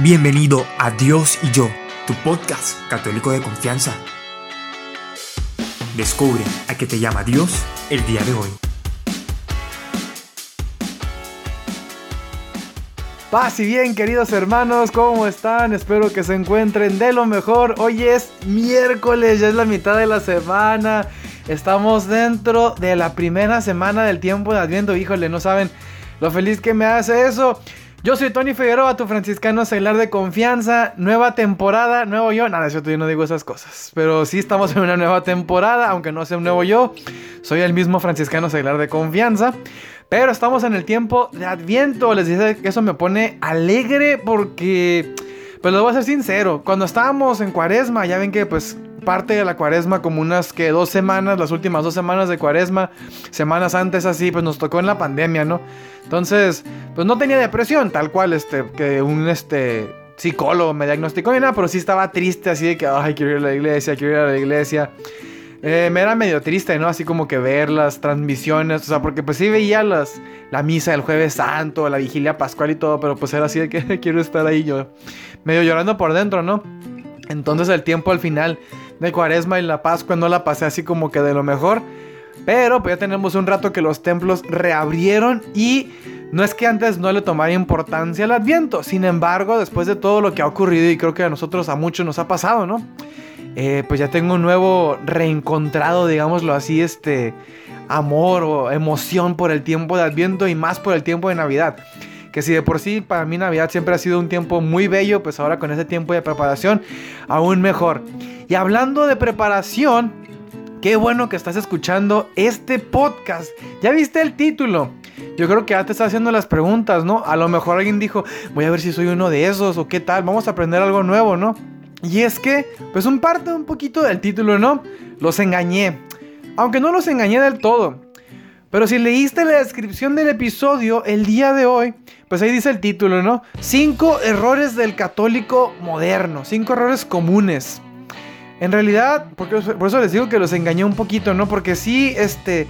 Bienvenido a Dios y yo, tu podcast católico de confianza. Descubre a qué te llama Dios el día de hoy. Paz y bien, queridos hermanos, ¿cómo están? Espero que se encuentren de lo mejor. Hoy es miércoles, ya es la mitad de la semana. Estamos dentro de la primera semana del tiempo de Adviento. Híjole, no saben lo feliz que me hace eso. Yo soy Tony Figueroa, tu franciscano seglar de confianza. Nueva temporada, nuevo yo. Nada, yo no digo esas cosas. Pero sí estamos en una nueva temporada, aunque no sea un nuevo yo. Soy el mismo franciscano seglar de confianza. Pero estamos en el tiempo de Adviento. Les dice que eso me pone alegre porque, pues lo voy a ser sincero. Cuando estábamos en Cuaresma, ya ven que pues parte de la cuaresma, como unas que dos semanas, las últimas dos semanas de cuaresma, semanas antes así, pues nos tocó en la pandemia, ¿no? Entonces, pues no tenía depresión, tal cual, este, que un, este, psicólogo me diagnosticó ni nada, pero sí estaba triste, así de que, ay, quiero ir a la iglesia, quiero ir a la iglesia. Eh, me era medio triste, ¿no? Así como que ver las transmisiones, o sea, porque pues sí veía las, la misa del jueves santo, la vigilia pascual y todo, pero pues era así de que quiero estar ahí yo, medio llorando por dentro, ¿no? Entonces el tiempo al final de Cuaresma y la Pascua no la pasé así como que de lo mejor. Pero pues ya tenemos un rato que los templos reabrieron y no es que antes no le tomara importancia al Adviento. Sin embargo, después de todo lo que ha ocurrido y creo que a nosotros a muchos nos ha pasado, ¿no? Eh, pues ya tengo un nuevo reencontrado, digámoslo así, este amor o emoción por el tiempo de Adviento y más por el tiempo de Navidad. Que si de por sí para mí Navidad siempre ha sido un tiempo muy bello, pues ahora con ese tiempo de preparación aún mejor. Y hablando de preparación, qué bueno que estás escuchando este podcast. ¿Ya viste el título? Yo creo que ya te está haciendo las preguntas, ¿no? A lo mejor alguien dijo, voy a ver si soy uno de esos o qué tal, vamos a aprender algo nuevo, ¿no? Y es que, pues un parte un poquito del título, ¿no? Los engañé. Aunque no los engañé del todo. Pero si leíste la descripción del episodio el día de hoy, pues ahí dice el título, ¿no? Cinco errores del católico moderno. Cinco errores comunes. En realidad, porque, por eso les digo que los engañé un poquito, ¿no? Porque sí, este...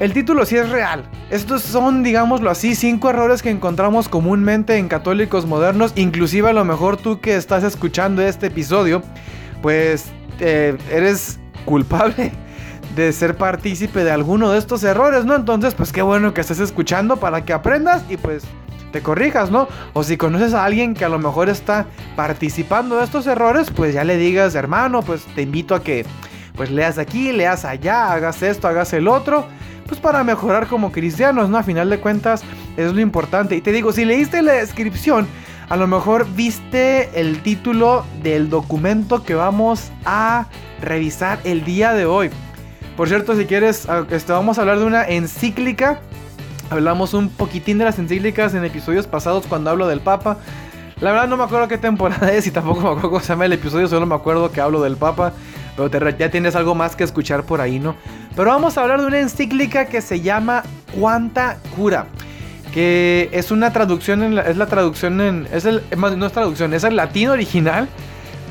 El título sí es real. Estos son, digámoslo así, cinco errores que encontramos comúnmente en católicos modernos. Inclusive a lo mejor tú que estás escuchando este episodio, pues eh, eres culpable de ser partícipe de alguno de estos errores, ¿no? Entonces, pues qué bueno que estés escuchando para que aprendas y pues te corrijas, ¿no? O si conoces a alguien que a lo mejor está participando de estos errores, pues ya le digas, hermano, pues te invito a que pues leas aquí, leas allá, hagas esto, hagas el otro, pues para mejorar como cristianos, ¿no? A final de cuentas es lo importante. Y te digo, si leíste la descripción, a lo mejor viste el título del documento que vamos a revisar el día de hoy. Por cierto, si quieres, este, vamos a hablar de una encíclica Hablamos un poquitín de las encíclicas en episodios pasados cuando hablo del Papa. La verdad no me acuerdo qué temporada es y tampoco me acuerdo cómo se llama el episodio, solo me acuerdo que hablo del Papa. Pero ya tienes algo más que escuchar por ahí, ¿no? Pero vamos a hablar de una encíclica que se llama Cuanta Cura. Que es una traducción, en es la traducción en... Es el, no es traducción, es el latín original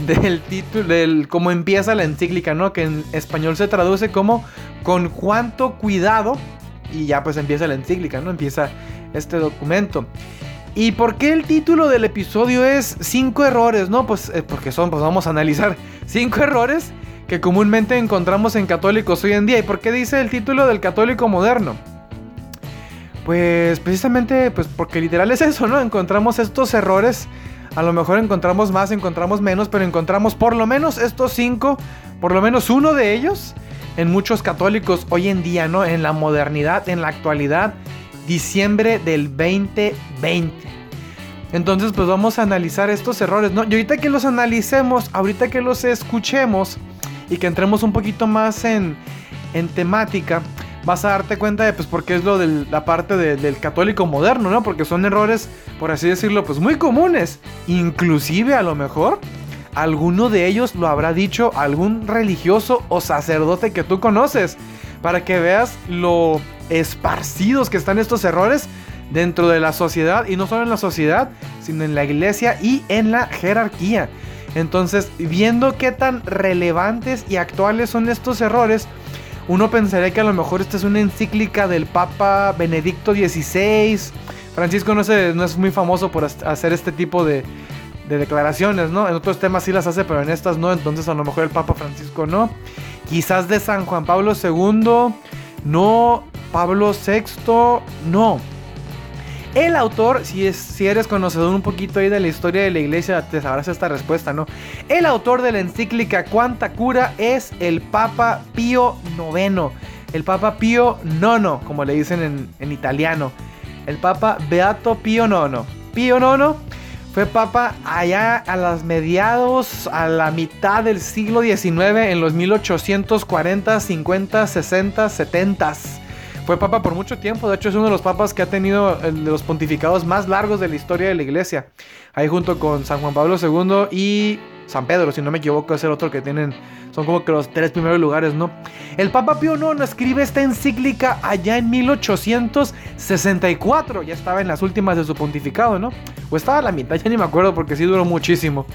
del título, del cómo empieza la encíclica, ¿no? Que en español se traduce como con cuánto cuidado y ya pues empieza la encíclica, ¿no? Empieza este documento. ¿Y por qué el título del episodio es cinco errores? No, pues eh, porque son, pues vamos a analizar cinco errores que comúnmente encontramos en católicos hoy en día. ¿Y por qué dice el título del católico moderno? Pues precisamente, pues porque literal es eso, ¿no? Encontramos estos errores. A lo mejor encontramos más, encontramos menos, pero encontramos por lo menos estos cinco, por lo menos uno de ellos en muchos católicos hoy en día, ¿no? En la modernidad, en la actualidad, diciembre del 2020. Entonces, pues vamos a analizar estos errores, ¿no? Y ahorita que los analicemos, ahorita que los escuchemos y que entremos un poquito más en, en temática, vas a darte cuenta de, pues, por qué es lo de la parte del católico moderno, ¿no? Porque son errores, por así decirlo, pues muy comunes. Inclusive, a lo mejor, alguno de ellos lo habrá dicho algún religioso o sacerdote que tú conoces, para que veas lo esparcidos que están estos errores dentro de la sociedad, y no solo en la sociedad, sino en la iglesia y en la jerarquía. Entonces, viendo qué tan relevantes y actuales son estos errores, uno pensaría que a lo mejor esta es una encíclica del Papa Benedicto XVI. Francisco no, no es muy famoso por hacer este tipo de, de declaraciones, ¿no? En otros temas sí las hace, pero en estas no, entonces a lo mejor el Papa Francisco no. Quizás de San Juan Pablo II, no. Pablo VI, no. El autor, si, es, si eres conocedor un poquito ahí de la historia de la iglesia, te sabrás esta respuesta, ¿no? El autor de la encíclica Cuánta Cura es el Papa Pío IX. El Papa Pío IX, como le dicen en, en italiano. El Papa Beato Pío IX. Pío IX fue papa allá a los mediados, a la mitad del siglo XIX, en los 1840, 50, 60, 70. Fue papa por mucho tiempo, de hecho es uno de los papas que ha tenido de los pontificados más largos de la historia de la iglesia. Ahí junto con San Juan Pablo II y San Pedro, si no me equivoco, es el otro que tienen, son como que los tres primeros lugares, ¿no? El Papa Pío IX escribe esta encíclica allá en 1864, ya estaba en las últimas de su pontificado, ¿no? O estaba a la mitad, ya ni me acuerdo porque sí duró muchísimo.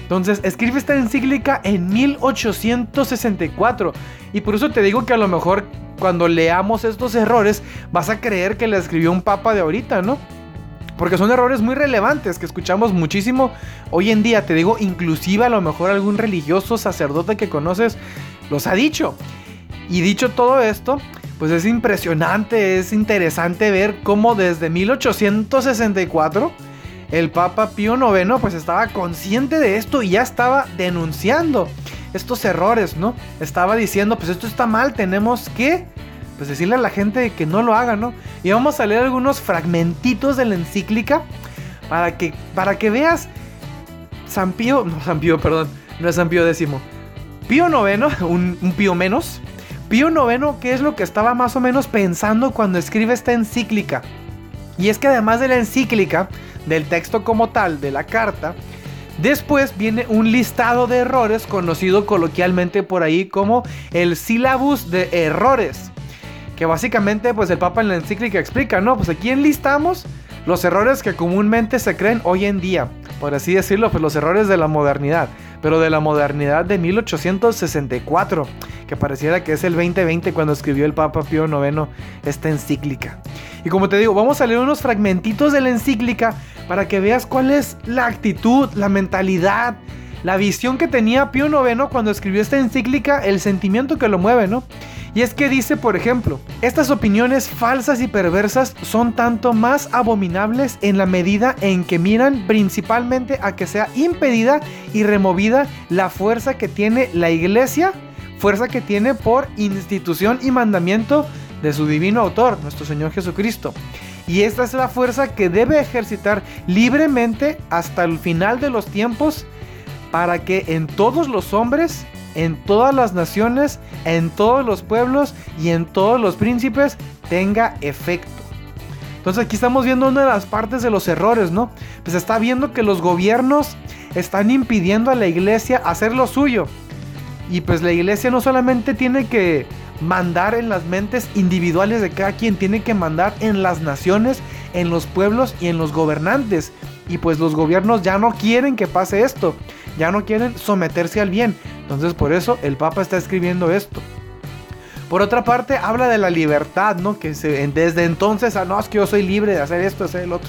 Entonces, escribe esta encíclica en 1864. Y por eso te digo que a lo mejor cuando leamos estos errores vas a creer que le escribió un papa de ahorita, ¿no? Porque son errores muy relevantes que escuchamos muchísimo hoy en día. Te digo, inclusive a lo mejor algún religioso sacerdote que conoces los ha dicho. Y dicho todo esto, pues es impresionante, es interesante ver cómo desde 1864 el Papa Pío IX pues estaba consciente de esto y ya estaba denunciando estos errores, ¿no? Estaba diciendo, pues esto está mal, tenemos que pues decirle a la gente que no lo haga, ¿no? Y vamos a leer algunos fragmentitos de la encíclica para que, para que veas San Pío, no San Pío, perdón, no es San Pío X, Pío IX, un, un Pío menos, Pío IX, ¿qué es lo que estaba más o menos pensando cuando escribe esta encíclica? Y es que además de la encíclica, del texto como tal, de la carta, después viene un listado de errores conocido coloquialmente por ahí como el sílabus de errores. Que básicamente pues el Papa en la encíclica explica, ¿no? Pues aquí enlistamos los errores que comúnmente se creen hoy en día, por así decirlo, pues los errores de la modernidad pero de la modernidad de 1864, que pareciera que es el 2020 cuando escribió el Papa Pío IX esta encíclica. Y como te digo, vamos a leer unos fragmentitos de la encíclica para que veas cuál es la actitud, la mentalidad, la visión que tenía Pío IX cuando escribió esta encíclica, el sentimiento que lo mueve, ¿no? Y es que dice, por ejemplo, estas opiniones falsas y perversas son tanto más abominables en la medida en que miran principalmente a que sea impedida y removida la fuerza que tiene la iglesia, fuerza que tiene por institución y mandamiento de su divino autor, nuestro Señor Jesucristo. Y esta es la fuerza que debe ejercitar libremente hasta el final de los tiempos para que en todos los hombres en todas las naciones, en todos los pueblos y en todos los príncipes tenga efecto. Entonces aquí estamos viendo una de las partes de los errores, ¿no? Pues está viendo que los gobiernos están impidiendo a la iglesia hacer lo suyo. Y pues la iglesia no solamente tiene que mandar en las mentes individuales de cada quien, tiene que mandar en las naciones, en los pueblos y en los gobernantes. Y pues los gobiernos ya no quieren que pase esto, ya no quieren someterse al bien, entonces por eso el Papa está escribiendo esto. Por otra parte, habla de la libertad, ¿no? Que desde entonces, ah, no, es que yo soy libre de hacer esto, hacer el otro.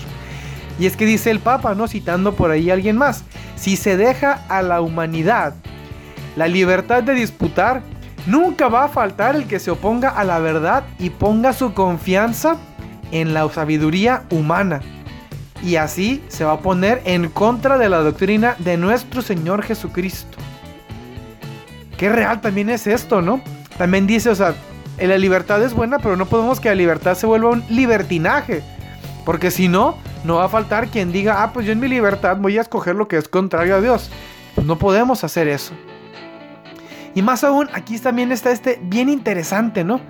Y es que dice el Papa, ¿no? Citando por ahí a alguien más. Si se deja a la humanidad la libertad de disputar, nunca va a faltar el que se oponga a la verdad y ponga su confianza en la sabiduría humana. Y así se va a poner en contra de la doctrina de nuestro Señor Jesucristo qué real también es esto, ¿no? También dice, o sea, la libertad es buena, pero no podemos que la libertad se vuelva un libertinaje. Porque si no, no va a faltar quien diga, ah, pues yo en mi libertad voy a escoger lo que es contrario a Dios. No podemos hacer eso. Y más aún, aquí también está este bien interesante, ¿no?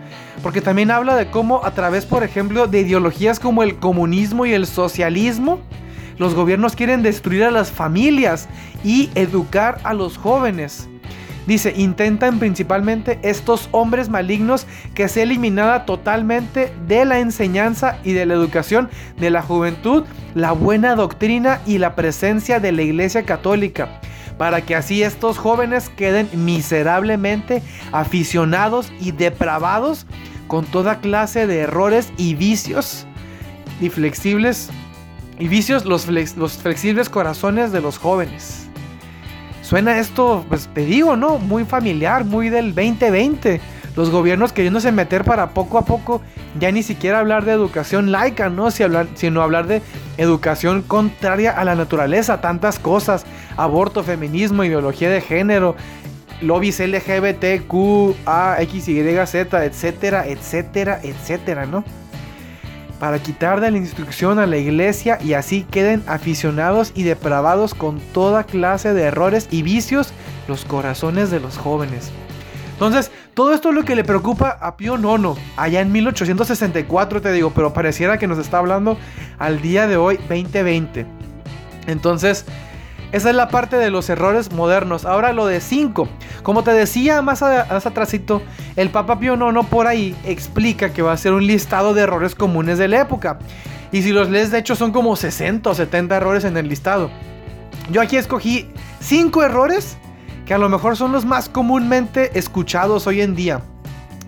Porque también habla de cómo a través, por ejemplo, de ideologías como el comunismo y el socialismo, los gobiernos quieren destruir a las familias y educar a los jóvenes. Dice, intentan principalmente estos hombres malignos que sea eliminada totalmente de la enseñanza y de la educación de la juventud la buena doctrina y la presencia de la Iglesia Católica, para que así estos jóvenes queden miserablemente aficionados y depravados con toda clase de errores y vicios, inflexibles y vicios los, los flexibles corazones de los jóvenes. Suena esto, pues te digo, ¿no? Muy familiar, muy del 2020. Los gobiernos queriéndose meter para poco a poco ya ni siquiera hablar de educación laica, ¿no? sino hablar de educación contraria a la naturaleza, tantas cosas, aborto, feminismo, ideología de género, lobbies LGBTQ, A, X, Y, Z, etcétera, etcétera, etcétera, ¿no? Para quitar de la instrucción a la iglesia y así queden aficionados y depravados con toda clase de errores y vicios los corazones de los jóvenes. Entonces, todo esto es lo que le preocupa a Pío IX, allá en 1864 te digo, pero pareciera que nos está hablando al día de hoy, 2020. Entonces, esa es la parte de los errores modernos. Ahora lo de 5. Como te decía más, atrásito, el Papa Pío IX por ahí explica que va a ser un listado de errores comunes de la época. Y si los lees, de hecho, son como 60 o 70 errores en el listado. Yo aquí escogí 5 errores que a lo mejor son los más comúnmente escuchados hoy en día.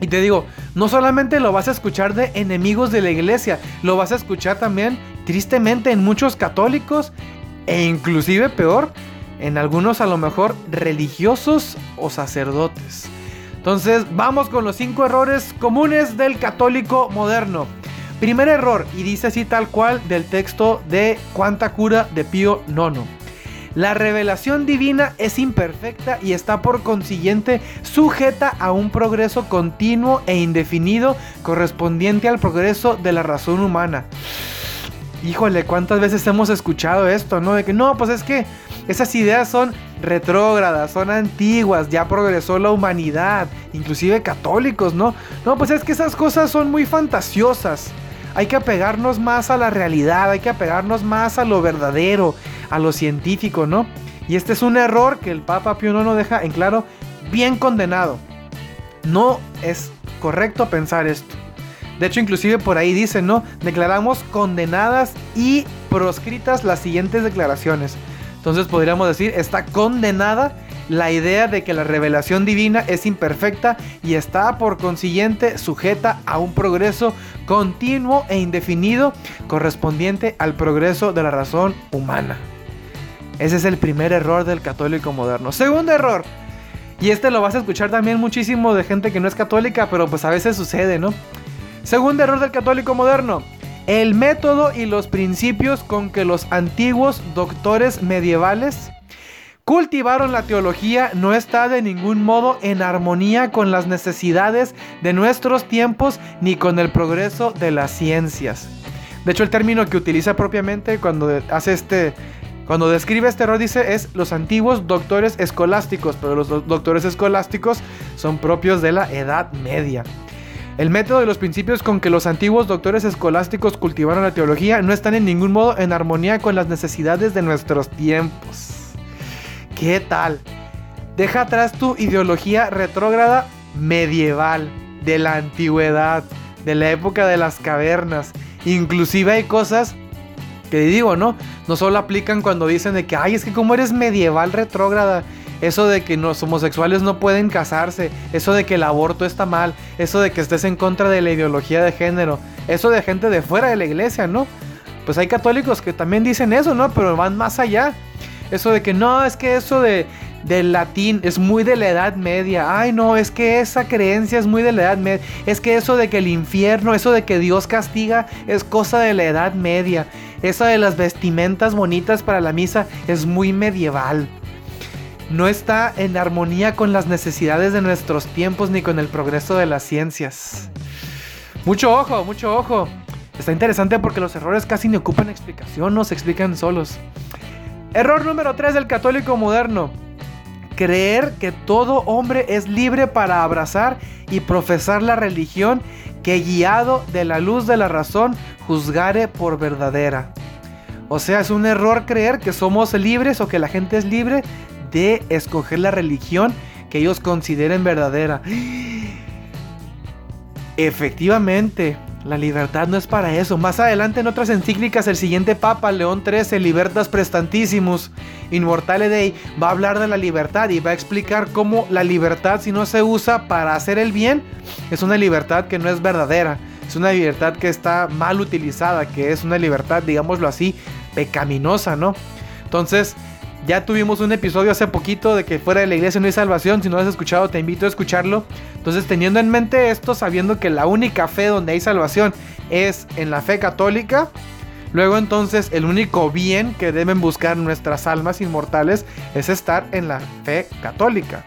Y te digo, no solamente lo vas a escuchar de enemigos de la iglesia, lo vas a escuchar también, tristemente, en muchos católicos e inclusive peor, en algunos a lo mejor religiosos o sacerdotes. Entonces, vamos con los cinco errores comunes del católico moderno. Primer error, y dice así tal cual del texto de Cuánta cura de Pío IX. La revelación divina es imperfecta y está por consiguiente sujeta a un progreso continuo e indefinido correspondiente al progreso de la razón humana. Híjole, ¿cuántas veces hemos escuchado esto, no? De que no, pues es que esas ideas son retrógradas, son antiguas, ya progresó la humanidad, inclusive católicos, ¿no? No, pues es que esas cosas son muy fantasiosas. Hay que apegarnos más a la realidad, hay que apegarnos más a lo verdadero, a lo científico, ¿no? Y este es un error que el Papa Pío IX deja en claro, bien condenado. No es correcto pensar esto. De hecho, inclusive por ahí dice, ¿no? Declaramos condenadas y proscritas las siguientes declaraciones. Entonces podríamos decir, está condenada la idea de que la revelación divina es imperfecta y está por consiguiente sujeta a un progreso continuo e indefinido correspondiente al progreso de la razón humana. Ese es el primer error del católico moderno. Segundo error, y este lo vas a escuchar también muchísimo de gente que no es católica, pero pues a veces sucede, ¿no? Segundo error del católico moderno. El método y los principios con que los antiguos doctores medievales cultivaron la teología no está de ningún modo en armonía con las necesidades de nuestros tiempos ni con el progreso de las ciencias. De hecho, el término que utiliza propiamente cuando hace este cuando describe este error dice es los antiguos doctores escolásticos, pero los doctores escolásticos son propios de la Edad Media. El método y los principios con que los antiguos doctores escolásticos cultivaron la teología no están en ningún modo en armonía con las necesidades de nuestros tiempos. ¿Qué tal? Deja atrás tu ideología retrógrada medieval, de la antigüedad, de la época de las cavernas. Inclusive hay cosas que digo, ¿no? No solo aplican cuando dicen de que, ay, es que como eres medieval retrógrada eso de que los homosexuales no pueden casarse, eso de que el aborto está mal, eso de que estés en contra de la ideología de género, eso de gente de fuera de la iglesia, ¿no? Pues hay católicos que también dicen eso, ¿no? Pero van más allá. Eso de que no, es que eso de del latín es muy de la Edad Media. Ay, no, es que esa creencia es muy de la Edad Media. Es que eso de que el infierno, eso de que Dios castiga, es cosa de la Edad Media. Eso de las vestimentas bonitas para la misa es muy medieval no está en armonía con las necesidades de nuestros tiempos ni con el progreso de las ciencias. Mucho ojo, mucho ojo. Está interesante porque los errores casi ni ocupan explicación, no se explican solos. Error número 3 del católico moderno. Creer que todo hombre es libre para abrazar y profesar la religión que guiado de la luz de la razón juzgare por verdadera. O sea, es un error creer que somos libres o que la gente es libre de escoger la religión que ellos consideren verdadera. Efectivamente, la libertad no es para eso. Más adelante en otras encíclicas, el siguiente Papa, León XIII, Libertas Prestantissimus, Inmortale Dei, va a hablar de la libertad y va a explicar cómo la libertad, si no se usa para hacer el bien, es una libertad que no es verdadera. Es una libertad que está mal utilizada, que es una libertad, digámoslo así, pecaminosa, ¿no? Entonces, ya tuvimos un episodio hace poquito de que fuera de la iglesia no hay salvación. Si no lo has escuchado, te invito a escucharlo. Entonces, teniendo en mente esto, sabiendo que la única fe donde hay salvación es en la fe católica, luego entonces el único bien que deben buscar nuestras almas inmortales es estar en la fe católica.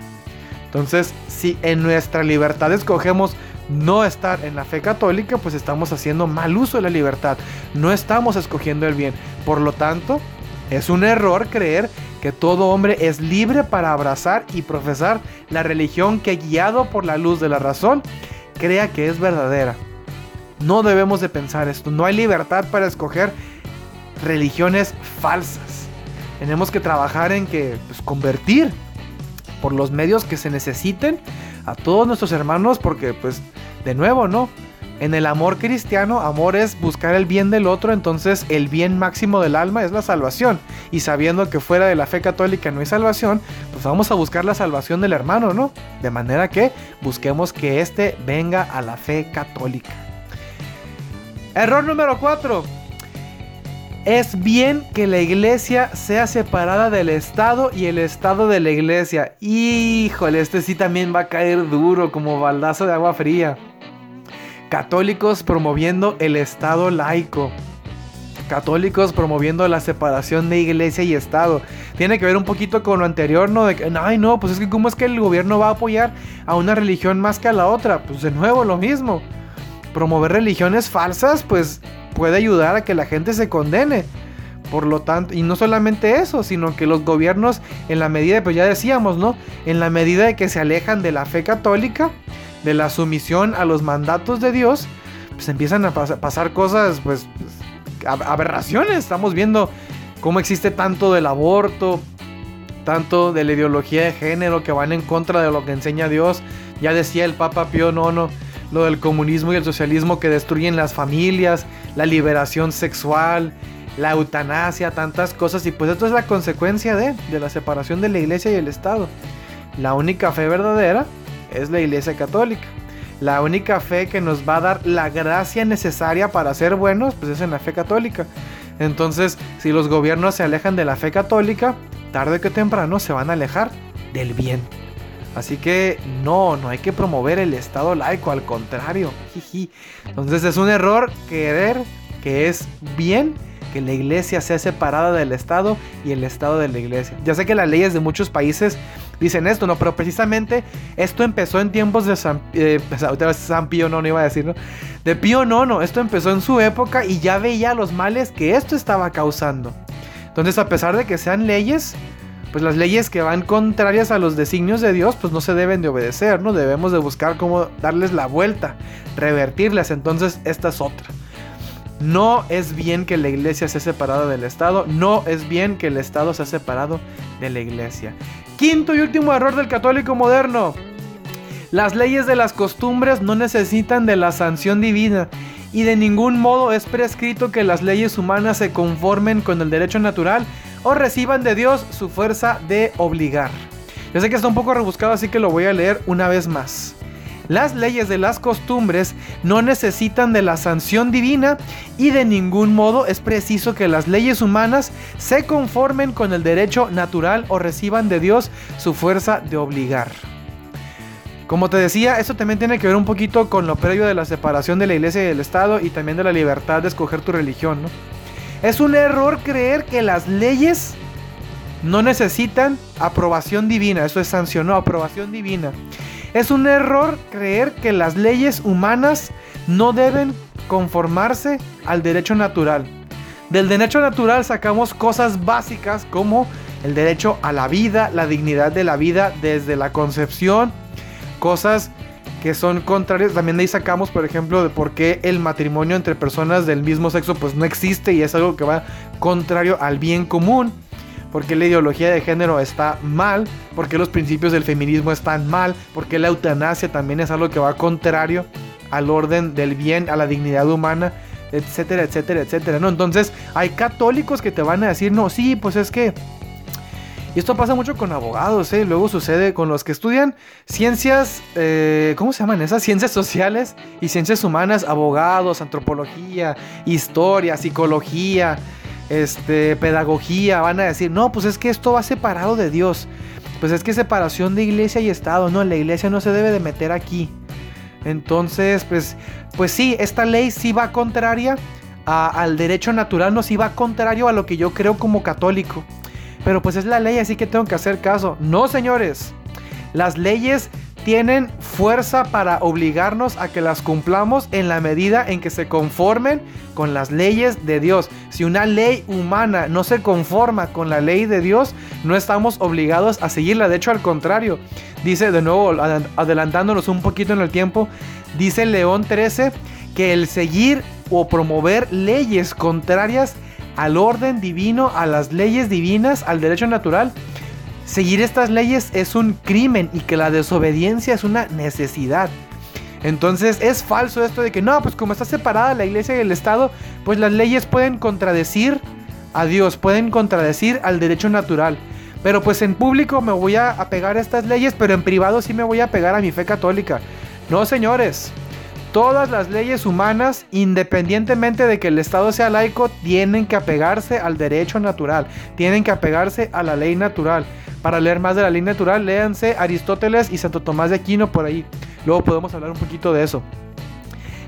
Entonces, si en nuestra libertad escogemos no estar en la fe católica, pues estamos haciendo mal uso de la libertad. No estamos escogiendo el bien. Por lo tanto, es un error creer que todo hombre es libre para abrazar y profesar la religión que guiado por la luz de la razón crea que es verdadera. No debemos de pensar esto. No hay libertad para escoger religiones falsas. Tenemos que trabajar en que pues, convertir por los medios que se necesiten a todos nuestros hermanos porque pues de nuevo, ¿no? En el amor cristiano, amor es buscar el bien del otro, entonces el bien máximo del alma es la salvación. Y sabiendo que fuera de la fe católica no hay salvación, pues vamos a buscar la salvación del hermano, ¿no? De manera que busquemos que éste venga a la fe católica. Error número 4. Es bien que la iglesia sea separada del Estado y el Estado de la iglesia. Híjole, este sí también va a caer duro como baldazo de agua fría. Católicos promoviendo el Estado laico. Católicos promoviendo la separación de iglesia y Estado. Tiene que ver un poquito con lo anterior, ¿no? De que, ay, no, pues es que cómo es que el gobierno va a apoyar a una religión más que a la otra. Pues de nuevo lo mismo. Promover religiones falsas, pues puede ayudar a que la gente se condene. Por lo tanto, y no solamente eso, sino que los gobiernos, en la medida, pues ya decíamos, ¿no? En la medida de que se alejan de la fe católica, de la sumisión a los mandatos de Dios, pues empiezan a pasar cosas, pues, aberraciones. Estamos viendo cómo existe tanto del aborto, tanto de la ideología de género que van en contra de lo que enseña Dios. Ya decía el Papa Pío IX, lo del comunismo y el socialismo que destruyen las familias, la liberación sexual, la eutanasia, tantas cosas. Y pues esto es la consecuencia de, de la separación de la iglesia y el Estado. La única fe verdadera es la Iglesia Católica. La única fe que nos va a dar la gracia necesaria para ser buenos, pues es en la fe católica. Entonces, si los gobiernos se alejan de la fe católica, tarde que temprano se van a alejar del bien. Así que no, no hay que promover el Estado laico, al contrario. Entonces es un error querer que es bien que la iglesia sea separada del Estado y el Estado de la iglesia. Ya sé que las leyes de muchos países dicen esto, ¿no? Pero precisamente esto empezó en tiempos de San, eh, San Pío no, iba a decir, ¿no? De Pío no, esto empezó en su época y ya veía los males que esto estaba causando. Entonces, a pesar de que sean leyes, pues las leyes que van contrarias a los designios de Dios, pues no se deben de obedecer, ¿no? Debemos de buscar cómo darles la vuelta, revertirlas. Entonces, esta es otra. No es bien que la iglesia sea separada del Estado. No es bien que el Estado sea separado de la iglesia. Quinto y último error del católico moderno. Las leyes de las costumbres no necesitan de la sanción divina y de ningún modo es prescrito que las leyes humanas se conformen con el derecho natural o reciban de Dios su fuerza de obligar. Yo sé que está un poco rebuscado así que lo voy a leer una vez más. Las leyes de las costumbres no necesitan de la sanción divina y de ningún modo es preciso que las leyes humanas se conformen con el derecho natural o reciban de Dios su fuerza de obligar. Como te decía, esto también tiene que ver un poquito con lo previo de la separación de la iglesia y del Estado y también de la libertad de escoger tu religión. Es un error creer que las leyes no necesitan aprobación divina, eso es sanción, aprobación divina. Es un error creer que las leyes humanas no deben conformarse al derecho natural. Del derecho natural sacamos cosas básicas como el derecho a la vida, la dignidad de la vida desde la concepción, cosas que son contrarias. También de ahí sacamos, por ejemplo, de por qué el matrimonio entre personas del mismo sexo pues no existe y es algo que va contrario al bien común porque la ideología de género está mal, porque los principios del feminismo están mal, porque la eutanasia también es algo que va contrario al orden del bien, a la dignidad humana, etcétera, etcétera, etcétera, ¿no? Entonces, hay católicos que te van a decir, no, sí, pues es que... Y esto pasa mucho con abogados, ¿eh? Luego sucede con los que estudian ciencias, eh, ¿cómo se llaman esas? Ciencias sociales y ciencias humanas, abogados, antropología, historia, psicología, este, pedagogía, van a decir, no, pues es que esto va separado de Dios. Pues es que separación de iglesia y Estado, no, la iglesia no se debe de meter aquí. Entonces, pues, pues sí, esta ley sí va contraria al derecho natural, no sí va contrario a lo que yo creo como católico. Pero pues es la ley, así que tengo que hacer caso. No, señores. Las leyes tienen fuerza para obligarnos a que las cumplamos en la medida en que se conformen con las leyes de Dios. Si una ley humana no se conforma con la ley de Dios, no estamos obligados a seguirla. De hecho, al contrario, dice de nuevo, adelantándonos un poquito en el tiempo, dice León 13 que el seguir o promover leyes contrarias al orden divino, a las leyes divinas, al derecho natural, seguir estas leyes es un crimen y que la desobediencia es una necesidad. Entonces es falso esto de que no, pues como está separada la iglesia y el Estado, pues las leyes pueden contradecir a Dios, pueden contradecir al derecho natural. Pero pues en público me voy a apegar a estas leyes, pero en privado sí me voy a pegar a mi fe católica. No, señores. Todas las leyes humanas, independientemente de que el Estado sea laico, tienen que apegarse al derecho natural, tienen que apegarse a la ley natural. Para leer más de la ley natural, léanse Aristóteles y Santo Tomás de Aquino por ahí. Luego podemos hablar un poquito de eso.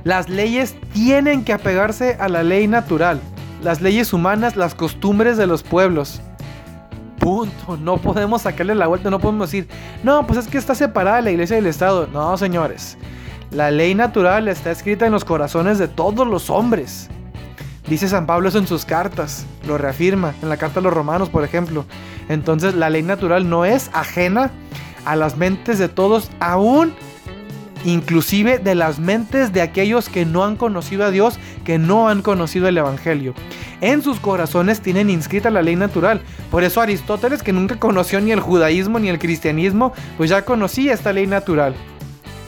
Las leyes tienen que apegarse a la ley natural. Las leyes humanas, las costumbres de los pueblos. Punto. No podemos sacarle la vuelta, no podemos decir, no, pues es que está separada la iglesia del Estado. No, señores. La ley natural está escrita en los corazones de todos los hombres. Dice San Pablo eso en sus cartas, lo reafirma, en la carta a los romanos, por ejemplo. Entonces la ley natural no es ajena a las mentes de todos, aún inclusive de las mentes de aquellos que no han conocido a Dios, que no han conocido el Evangelio. En sus corazones tienen inscrita la ley natural. Por eso Aristóteles, que nunca conoció ni el judaísmo ni el cristianismo, pues ya conocía esta ley natural.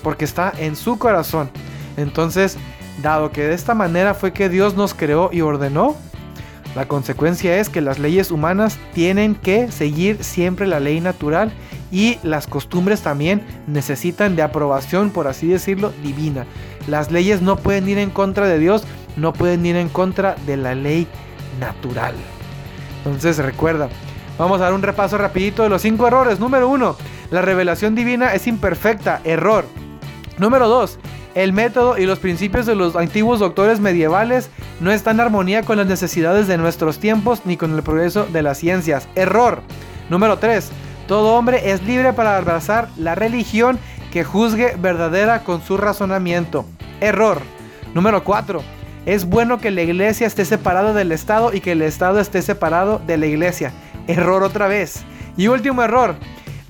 Porque está en su corazón. Entonces, dado que de esta manera fue que Dios nos creó y ordenó, la consecuencia es que las leyes humanas tienen que seguir siempre la ley natural y las costumbres también necesitan de aprobación, por así decirlo, divina. Las leyes no pueden ir en contra de Dios, no pueden ir en contra de la ley natural. Entonces recuerda, vamos a dar un repaso rapidito de los cinco errores. Número uno, la revelación divina es imperfecta, error. Número dos, el método y los principios de los antiguos doctores medievales no están en armonía con las necesidades de nuestros tiempos ni con el progreso de las ciencias. Error. Número 3. Todo hombre es libre para abrazar la religión que juzgue verdadera con su razonamiento. Error. Número 4. Es bueno que la iglesia esté separada del Estado y que el Estado esté separado de la iglesia. Error otra vez. Y último error.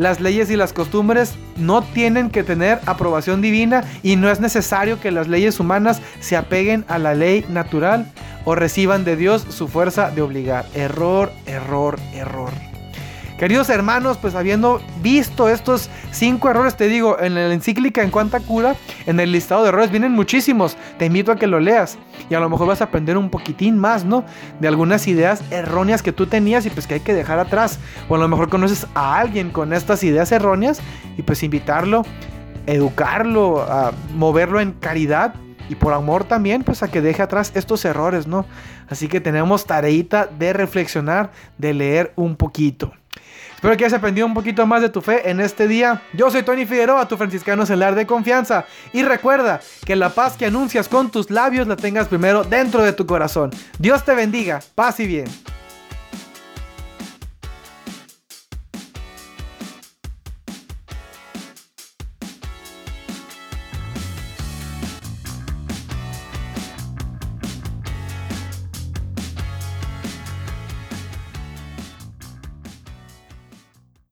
Las leyes y las costumbres no tienen que tener aprobación divina y no es necesario que las leyes humanas se apeguen a la ley natural o reciban de Dios su fuerza de obligar. Error, error, error. Queridos hermanos, pues habiendo visto estos cinco errores, te digo, en la encíclica en cuanta cura, en el listado de errores vienen muchísimos. Te invito a que lo leas y a lo mejor vas a aprender un poquitín más, ¿no? De algunas ideas erróneas que tú tenías y pues que hay que dejar atrás. O a lo mejor conoces a alguien con estas ideas erróneas y pues invitarlo, educarlo, a moverlo en caridad y por amor también, pues a que deje atrás estos errores, ¿no? Así que tenemos tareita de reflexionar, de leer un poquito. Espero que hayas aprendido un poquito más de tu fe en este día. Yo soy Tony Figueroa, tu franciscano celular de confianza. Y recuerda que la paz que anuncias con tus labios la tengas primero dentro de tu corazón. Dios te bendiga. Paz y bien.